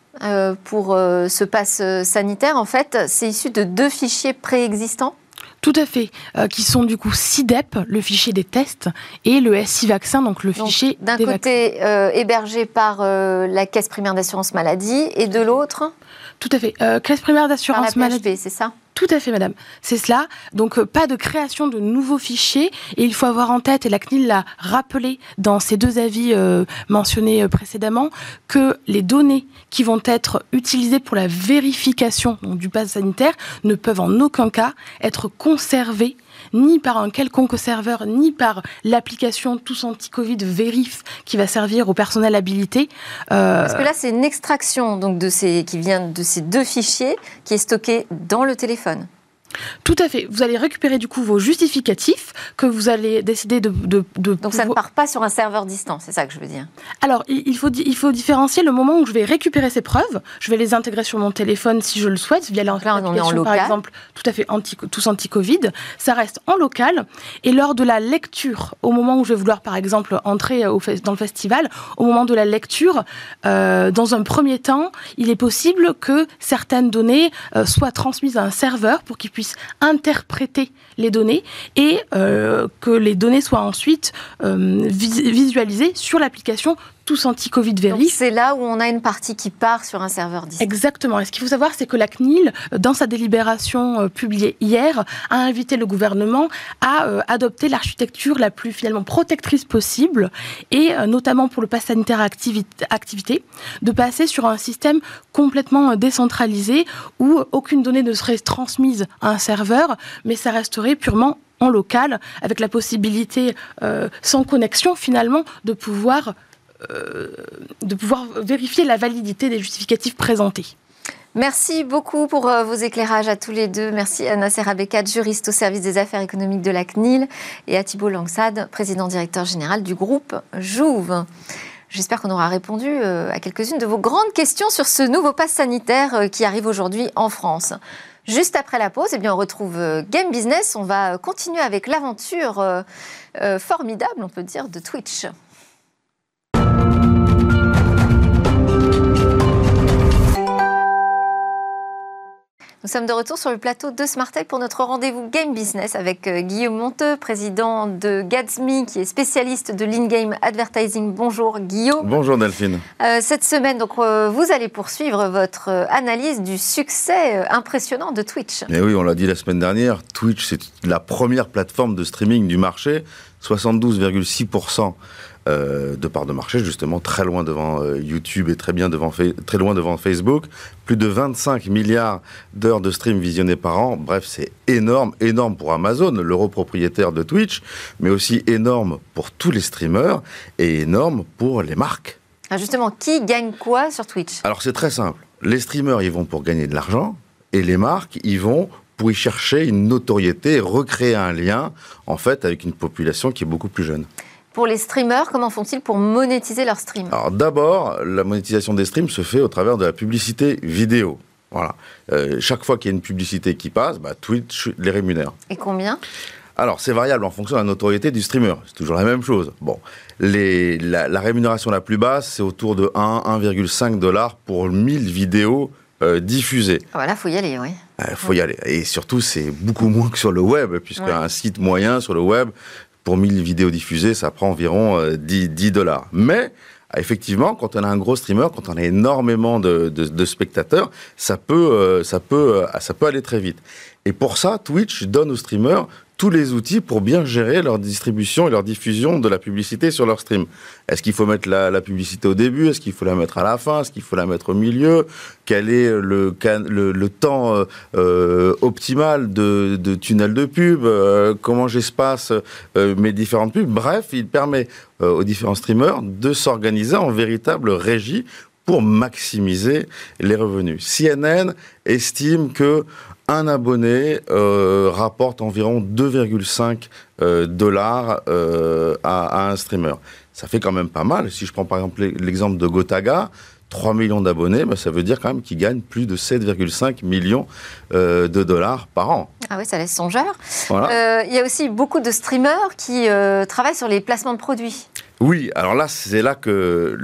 Speaker 1: pour euh, ce pass euh, sanitaire, en fait, c'est issu de deux fichiers préexistants.
Speaker 3: Tout à fait, qui sont du coup SIDEP, le fichier des tests, et le SI vaccin, donc le fichier
Speaker 1: D'un côté hébergé par la Caisse primaire d'assurance maladie, et de l'autre
Speaker 3: Tout à fait, Caisse primaire d'assurance maladie.
Speaker 1: c'est ça?
Speaker 3: Tout à fait, madame. C'est cela. Donc, euh, pas de création de nouveaux fichiers. Et il faut avoir en tête, et la CNIL l'a rappelé dans ses deux avis euh, mentionnés euh, précédemment, que les données qui vont être utilisées pour la vérification du pass sanitaire ne peuvent en aucun cas être conservées ni par un quelconque serveur, ni par l'application Tous Anti-Covid Vérif qui va servir au personnel habilité.
Speaker 1: Euh, Parce que là, c'est une extraction donc, de ces, qui vient de ces deux fichiers qui est stockée dans le téléphone.
Speaker 3: Tout à fait. Vous allez récupérer du coup vos justificatifs que vous allez décider de.
Speaker 1: Donc ça ne part pas sur un serveur distant, c'est ça que je veux dire.
Speaker 3: Alors il faut, il faut différencier le moment où je vais récupérer ces preuves. Je vais les intégrer sur mon téléphone si je le souhaite, via l'application par exemple, tout à fait anti, tous anti-Covid. Ça reste en local. Et lors de la lecture, au moment où je vais vouloir par exemple entrer au, dans le festival, au moment de la lecture, euh, dans un premier temps, il est possible que certaines données euh, soient transmises à un serveur pour qu'il puisse interpréter les données et euh, que les données soient ensuite euh, visualisées sur l'application tous anti-Covid vérifie.
Speaker 1: C'est là où on a une partie qui part sur un serveur distant.
Speaker 3: Exactement. Et ce qu'il faut savoir, c'est que la CNIL, dans sa délibération euh, publiée hier, a invité le gouvernement à euh, adopter l'architecture la plus finalement protectrice possible, et euh, notamment pour le pass sanitaire activité, de passer sur un système complètement décentralisé où aucune donnée ne serait transmise à un serveur, mais ça resterait purement en local, avec la possibilité, sans connexion finalement, de pouvoir euh, de pouvoir vérifier la validité des justificatifs présentés.
Speaker 1: Merci beaucoup pour euh, vos éclairages à tous les deux. Merci à Nasser Abekat, juriste au service des affaires économiques de la CNIL, et à Thibault Langsad, président directeur général du groupe Jouve. J'espère qu'on aura répondu euh, à quelques-unes de vos grandes questions sur ce nouveau pass sanitaire qui arrive aujourd'hui en France. Juste après la pause, eh bien, on retrouve Game Business. On va continuer avec l'aventure formidable, on peut dire, de Twitch. Nous sommes de retour sur le plateau de Smartech pour notre rendez-vous Game Business avec euh, Guillaume Monteux, président de Gatsme, qui est spécialiste de l'in-game advertising. Bonjour Guillaume.
Speaker 5: Bonjour Delphine.
Speaker 1: Euh, cette semaine, donc, euh, vous allez poursuivre votre analyse du succès impressionnant de Twitch.
Speaker 5: Et oui, on l'a dit la semaine dernière, Twitch, c'est la première plateforme de streaming du marché. 72,6% euh, de part de marché, justement, très loin devant euh, YouTube et très, bien devant très loin devant Facebook. Plus de 25 milliards d'heures de stream visionnées par an. Bref, c'est énorme, énorme pour Amazon, l'euro propriétaire de Twitch, mais aussi énorme pour tous les streamers et énorme pour les marques.
Speaker 1: Ah, justement, qui gagne quoi sur Twitch?
Speaker 5: Alors c'est très simple. Les streamers, ils vont pour gagner de l'argent et les marques, ils vont pour y chercher une notoriété, recréer un lien, en fait, avec une population qui est beaucoup plus jeune.
Speaker 1: Pour les streamers, comment font-ils pour monétiser leur stream
Speaker 5: Alors d'abord, la monétisation des streams se fait au travers de la publicité vidéo. Voilà. Euh, chaque fois qu'il y a une publicité qui passe, bah, Twitch les rémunère.
Speaker 1: Et combien
Speaker 5: alors, c'est variable en fonction de la notoriété du streamer. C'est toujours la même chose. Bon, les, la, rémunération la plus basse, c'est autour de 1, 1,5 dollars pour 1000 vidéos euh, diffusées.
Speaker 1: Voilà, ah, faut y aller, oui.
Speaker 5: Il faut y aller. Et surtout, c'est beaucoup moins que sur le web, puisque un site moyen sur le web, pour 1000 vidéos diffusées, ça prend environ 10, euh, dollars. Mais effectivement, quand on a un gros streamer, quand on a énormément de, spectateurs, ça peut, euh, ça, peut, euh, ça peut aller très vite. Et pour ça, Twitch donne aux streamers tous les outils pour bien gérer leur distribution et leur diffusion de la publicité sur leur stream. Est-ce qu'il faut mettre la, publicité au début? Est-ce qu'il faut la mettre à la fin? Est-ce qu'il faut la mettre au milieu? Quel est le, le, temps euh, euh, optimal de, tunnel de pub? Euh, Comment j'espace mes différentes pubs? Bref, il permet aux différents streamers de s'organiser en véritable régie pour maximiser les revenus. CNN estime que un abonné euh, rapporte environ 2,5 euh, dollars euh, à, un streamer. Ça fait quand même pas mal. Si je prends par exemple l'exemple de Gotaga, 3 millions d'abonnés, bah, ça veut dire quand même qu'il gagne plus de 7,5 millions de dollars par an.
Speaker 1: Ah oui, ça laisse songeur. Il y a aussi beaucoup de streamers qui travaillent sur les placements de produits.
Speaker 5: Oui, alors là, c'est là que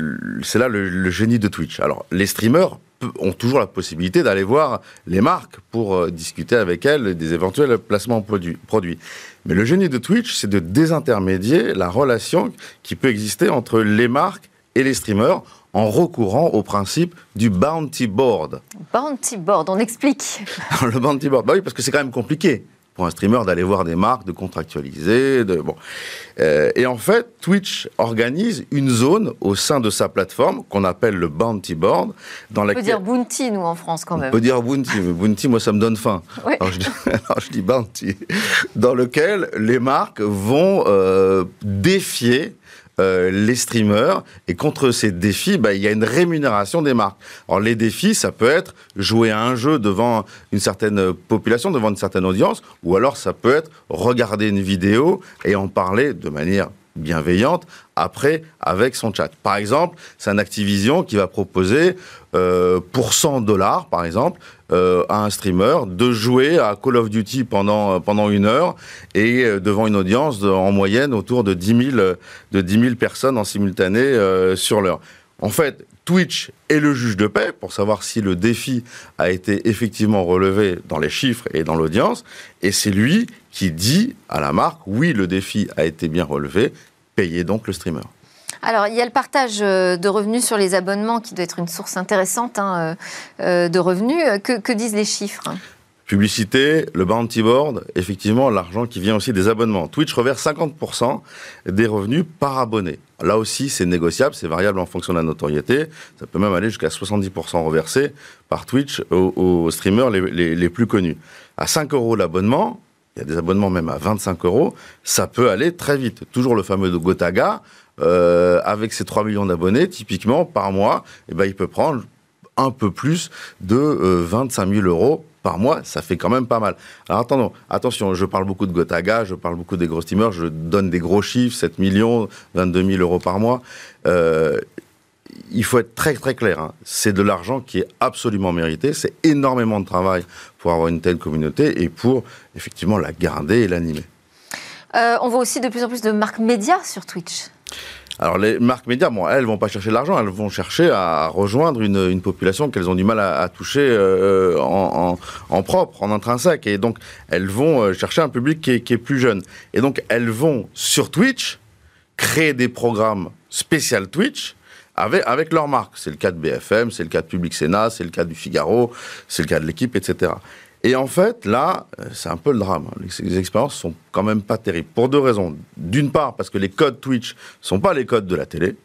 Speaker 5: c'est là le, génie de Twitch. Alors, les streamers ont toujours la possibilité d'aller voir les marques pour euh, discuter avec elles des éventuels placements produits. produits. Mais le génie de Twitch, c'est de désintermédier la relation qui peut exister entre les marques et les streamers en recourant au principe du bounty board.
Speaker 1: Bounty board, on explique.
Speaker 5: le bounty board, bah oui, parce que c'est quand même compliqué pour un streamer d'aller voir des marques, de contractualiser. De, bon. Euh, et en fait, Twitch organise une zone au sein de sa plateforme qu'on appelle le Bounty Board.
Speaker 1: Dans on laquelle... peut dire Bounty, nous, en France, quand même.
Speaker 5: On peut dire Bounty, mais Bounty, moi, ça me donne faim. Alors, je dis, alors, je dis, Bounty. Dans lequel les marques vont euh, défier euh, les streamers. Et contre ces défis, bah, il y a une rémunération des marques. Alors les défis, ça peut être jouer à un jeu devant une certaine population, devant une certaine audience, ou alors ça peut être regarder une vidéo et en parler de manière bienveillante après avec son chat. Par exemple, c'est un Activision qui va proposer euh, pour 100 dollars, par exemple, euh, à un streamer de jouer à Call of Duty pendant, pendant une heure et euh, devant une audience en moyenne autour de 10 000, de 10 000 personnes en simultané euh, sur l'heure. En fait, Twitch est le juge de paix pour savoir si le défi a été effectivement relevé dans les chiffres et dans l'audience. Et c'est lui qui dit à la marque, oui, le défi a été bien relevé, payez donc le streamer.
Speaker 1: Alors, il y a le partage euh, de revenus sur les abonnements qui doit être une source intéressante hein, euh, de revenus. Que disent les chiffres?
Speaker 5: Publicité, le bounty board, effectivement, l'argent qui vient aussi des abonnements. Twitch reverse 50% des revenus par abonné. Là aussi, c'est négociable, c'est variable en fonction de la notoriété. Ça peut même aller jusqu'à 70% reversé par Twitch aux, streamers les, plus connus. À 5 euros l'abonnement, il y a des abonnements même à 25 euros, ça peut aller très vite. Toujours le fameux de Gotaga, euh, avec ses 3 millions d'abonnés, typiquement, par mois, eh ben, il peut prendre un peu plus de euh, 25 000 euros par mois, ça fait quand même pas mal. Alors attendons, attention, je parle beaucoup de Gotaga, je parle beaucoup des gros steamers, je donne des gros chiffres, 7 millions, 22 000 euros par mois. Euh, il faut être très très clair, hein. c'est de l'argent qui est absolument mérité, c'est énormément de travail pour avoir une telle communauté et pour effectivement la garder et l'animer.
Speaker 1: Euh, on voit aussi de plus en plus de marques médias sur Twitch.
Speaker 5: Alors les marques médias, bon, elles vont pas chercher l'argent, elles vont chercher à rejoindre une, population qu'elles ont du mal à, toucher euh, en, en, propre, en intrinsèque, et donc elles vont euh, chercher un public qui est, qui est, plus jeune. Et donc elles vont sur Twitch créer des programmes spécial Twitch avec, avec leur marque. C'est le cas de BFM, c'est le cas de Public Sénat, c'est le cas du Figaro, c'est le cas de l'équipe, etc. Et en fait, là, euh, c'est un peu le drame. Les expériences sont quand même pas terribles. Pour deux raisons. D'une part, parce que les codes Twitch sont pas les codes de la télé.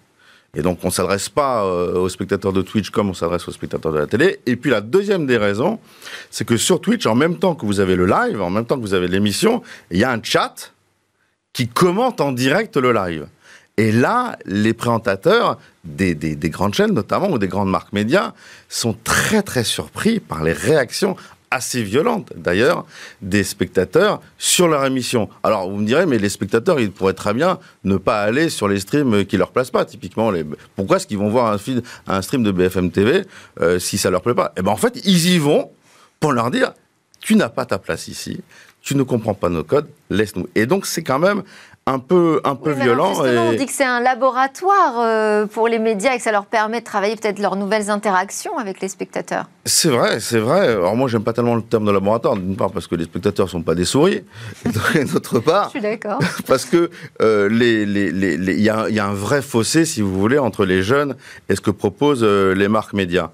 Speaker 5: Et donc, on s'adresse pas euh, aux spectateurs de Twitch comme on s'adresse aux spectateurs de la télé. Et puis, la deuxième des raisons, c'est que sur Twitch, en même temps que vous avez le live, en même temps que vous avez l'émission, il y a un chat qui commente en direct le live. Et là, les présentateurs des, des, des, grandes chaînes, notamment, ou des grandes marques médias, sont très, très surpris par les réactions assez violente d'ailleurs des spectateurs sur leur émission. Alors vous me direz, mais les spectateurs, ils pourraient très bien ne pas aller sur les streams qui leur plaisent pas. Typiquement, les... pourquoi est-ce qu'ils vont voir un, film, un stream de BFM TV euh, si ça leur plaît pas? Eh ben en fait, ils y vont pour leur dire, tu n'as pas ta place ici, tu ne comprends pas nos codes, laisse-nous. Et donc c'est quand même un peu, un peu
Speaker 1: oui,
Speaker 5: violent.
Speaker 1: Et... On dit que c'est un laboratoire euh, pour les médias et que ça leur permet de travailler peut-être leurs nouvelles interactions avec les spectateurs.
Speaker 5: C'est vrai, c'est vrai. Alors moi, j'aime pas tellement le terme de laboratoire, d'une part parce que les spectateurs sont pas des souris, et d'autre part,
Speaker 1: je suis d'accord,
Speaker 5: parce que euh, les, les, les, il y, a, y, a, un vrai fossé, si vous voulez, entre les jeunes et ce que proposent euh, les marques médias.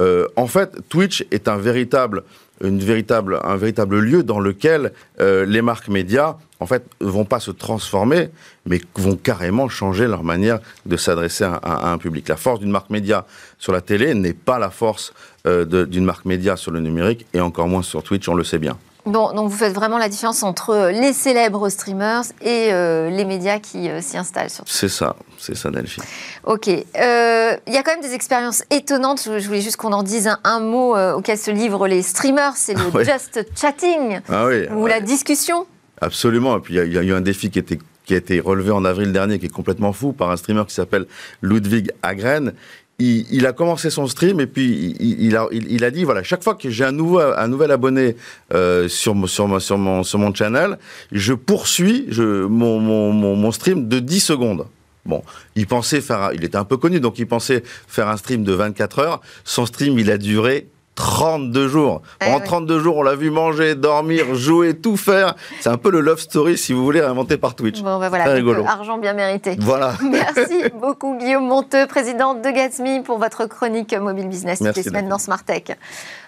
Speaker 5: Euh, en fait, Twitch est un véritable une véritable, un véritable lieu dans lequel euh, les marques médias, en fait, vont pas se transformer, mais vont carrément changer leur manière de s'adresser à, un public. La force d'une marque média sur la télé n'est pas la force euh, d'une marque média sur le numérique, et encore moins sur Twitch, on le sait bien.
Speaker 1: Bon, donc vous faites vraiment la différence entre les célèbres streamers et euh, les médias qui euh, s'y installent.
Speaker 5: C'est ça, c'est ça, Delphine.
Speaker 1: Ok. Il euh, y a quand même des expériences étonnantes. Je voulais juste qu'on en dise un, un mot euh, auquel se livrent les streamers. C'est le oui. just chatting
Speaker 5: ah oui,
Speaker 1: ou
Speaker 5: ouais.
Speaker 1: la discussion.
Speaker 5: Absolument. Et puis il y, y, a eu un défi qui était qui a été relevé en avril dernier, qui est complètement fou, par un streamer qui s'appelle Ludwig Agren il, a commencé son stream et puis il, a, dit voilà chaque fois que j'ai un nouveau un nouvel abonné euh, sur sur sur mon sur mon channel je poursuis je, mon, mon, mon, mon stream de 10 secondes Bon, il pensait faire, il était un peu connu, donc il pensait faire un stream de 24 heures. Son stream, il a duré 32 jours.
Speaker 1: Ah,
Speaker 5: en
Speaker 1: oui.
Speaker 5: 32 jours, on l'a vu manger, dormir, jouer, tout faire. C'est un peu le love story, si vous voulez, inventé par Twitch.
Speaker 1: Bon, voilà,
Speaker 5: Très rigolo.
Speaker 1: argent bien mérité.
Speaker 5: Voilà.
Speaker 1: Merci beaucoup, Guillaume Monteux, président de Gatsme, pour votre chronique Mobile Business toutes les semaines dans Smart Tech.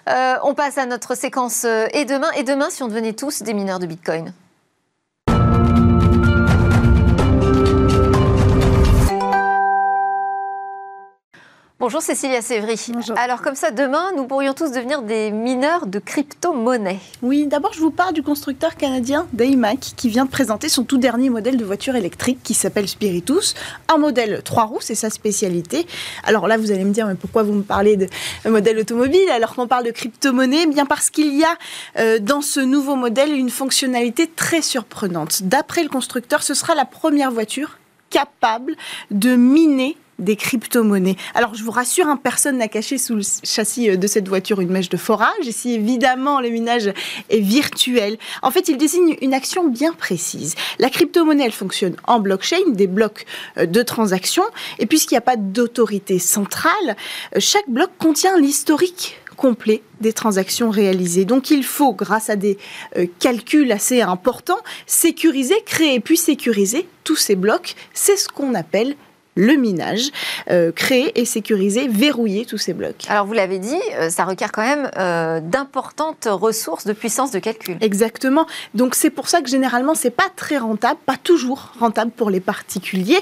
Speaker 1: Euh, on passe à notre séquence euh, Et demain Et demain, si on devenait tous des mineurs de Bitcoin? Bonjour Cécilia Sévry. Alors comme ça, demain, nous pourrions tous devenir des mineurs de crypto-monnaies.
Speaker 6: Oui, d'abord je vous parle du constructeur canadien Daymac qui vient de présenter son tout dernier modèle de voiture électrique qui s'appelle Spiritus. Un modèle 3 roues, c'est sa spécialité. Alors là, vous allez me dire, mais pourquoi vous me parlez de modèle automobile alors qu'on parle de crypto-monnaie? Eh Bien parce qu'il y a euh, dans ce nouveau modèle une fonctionnalité très surprenante. D'après le constructeur, ce sera la première voiture capable de miner des crypto-monnaies. Alors, je vous rassure, hein, personne n'a caché sous le châssis euh, de cette voiture une mèche de forage. Ici, évidemment, le minage est virtuel. En fait, il désigne une action bien précise. La crypto-monnaie, elle fonctionne en blockchain, des blocs euh, de transactions. Et puisqu'il n'y a pas d'autorité centrale, euh, chaque bloc contient l'historique complet des transactions réalisées. Donc il faut, grâce à des calculs assez importants, sécuriser, créer puis sécuriser tous ces blocs. C'est ce qu'on appelle le minage, euh, créer et sécuriser, verrouiller tous ces blocs.
Speaker 1: Alors vous l'avez dit, euh, ça requiert quand même euh, d'importantes ressources de puissance de calcul.
Speaker 6: Exactement. Donc c'est pour ça que généralement c'est pas très rentable, pas toujours rentable pour les particuliers,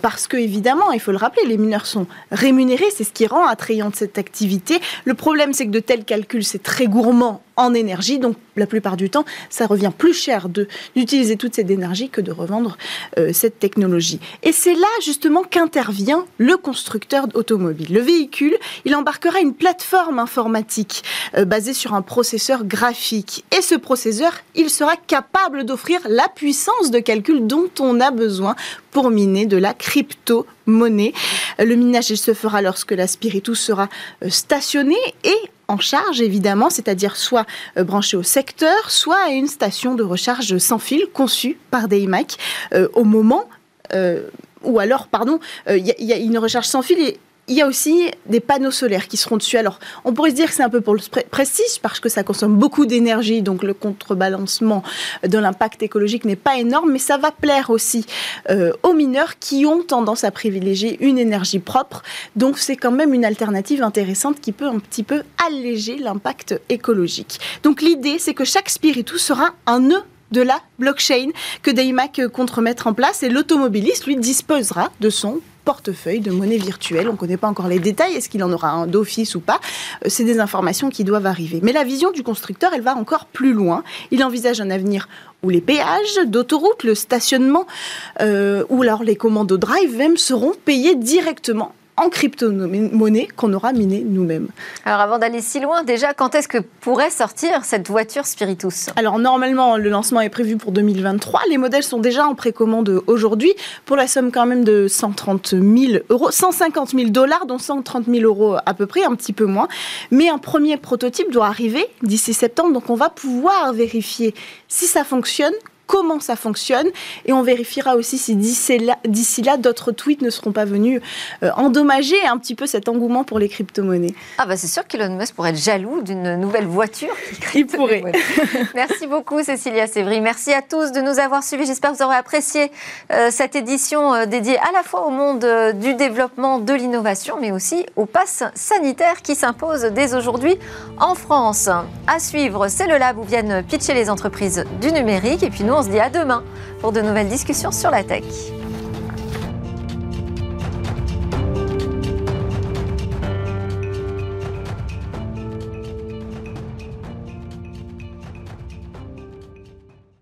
Speaker 6: parce que évidemment, il faut le rappeler, les mineurs sont rémunérés, c'est ce qui rend attrayante cette activité. Le problème c'est que de tels calculs c'est très gourmand en énergie. Donc, la plupart du temps, ça revient plus cher d'utiliser toute cette énergie que de revendre euh, cette technologie. Et c'est là, justement, qu'intervient le constructeur automobile. Le véhicule, il embarquera une plateforme informatique euh, basée sur un processeur graphique. Et ce processeur, il sera capable d'offrir la puissance de calcul dont on a besoin pour miner de la crypto-monnaie. Le minage, il se fera lorsque la Spiritus sera euh, stationnée et en charge, évidemment, c'est-à-dire soit euh, branché au secteur, soit à une station de recharge sans fil conçue par Daymac euh, au moment euh, ou alors, pardon, il y, a une recharge sans fil et il y a aussi des panneaux solaires qui seront dessus. Alors, on pourrait se dire que c'est un peu pour le prestige parce que ça consomme beaucoup d'énergie, donc le contrebalancement de l'impact écologique n'est pas énorme, mais ça va plaire aussi euh, aux mineurs qui ont tendance à privilégier une énergie propre. Donc, c'est quand même une alternative intéressante qui peut un petit peu alléger l'impact écologique. Donc, l'idée, c'est que chaque spiritus sera un nœud de la blockchain que Daymac compte remettre en place et l'automobiliste, lui, disposera de son portefeuille de monnaie virtuelle. On ne connaît pas encore les détails, est-ce qu'il en aura un d'office ou pas euh, C'est des informations qui doivent arriver. Mais la vision du constructeur, elle va encore plus loin. Il envisage un avenir où les péages d'autoroute, le stationnement euh, ou alors les commandos drive même seront payés directement en crypto-monnaie qu'on aura minée nous-mêmes.
Speaker 1: Alors avant d'aller si loin, déjà, quand est-ce que pourrait sortir cette voiture Spiritus?
Speaker 6: Alors normalement, le lancement est prévu pour 2023. Les modèles sont déjà en précommande aujourd'hui pour la somme quand même de 130 000 euros, 150 000 dollars, dont 130 000 euros à peu près, un petit peu moins. Mais un premier prototype doit arriver d'ici septembre, donc on va pouvoir vérifier si ça fonctionne, comment ça fonctionne et on vérifiera aussi si d'ici là, là d'autres tweets ne seront pas venus euh, endommager un petit peu cet engouement pour les crypto-monnaies.
Speaker 1: Ah bah c'est sûr qu'Elon Musk pourrait être jaloux d'une nouvelle voiture
Speaker 6: qui Il pourrait.
Speaker 1: Merci beaucoup Cécilia Sévry. Merci à tous de nous avoir suivis. J'espère que vous aurez apprécié euh, cette édition euh, dédiée à la fois au monde du développement, de l'innovation, mais aussi au pass sanitaire qui s'impose dès aujourd'hui en France. À suivre, c'est le lab où viennent pitcher les entreprises du numérique et puis nous on se dit à demain pour de nouvelles discussions sur la tech.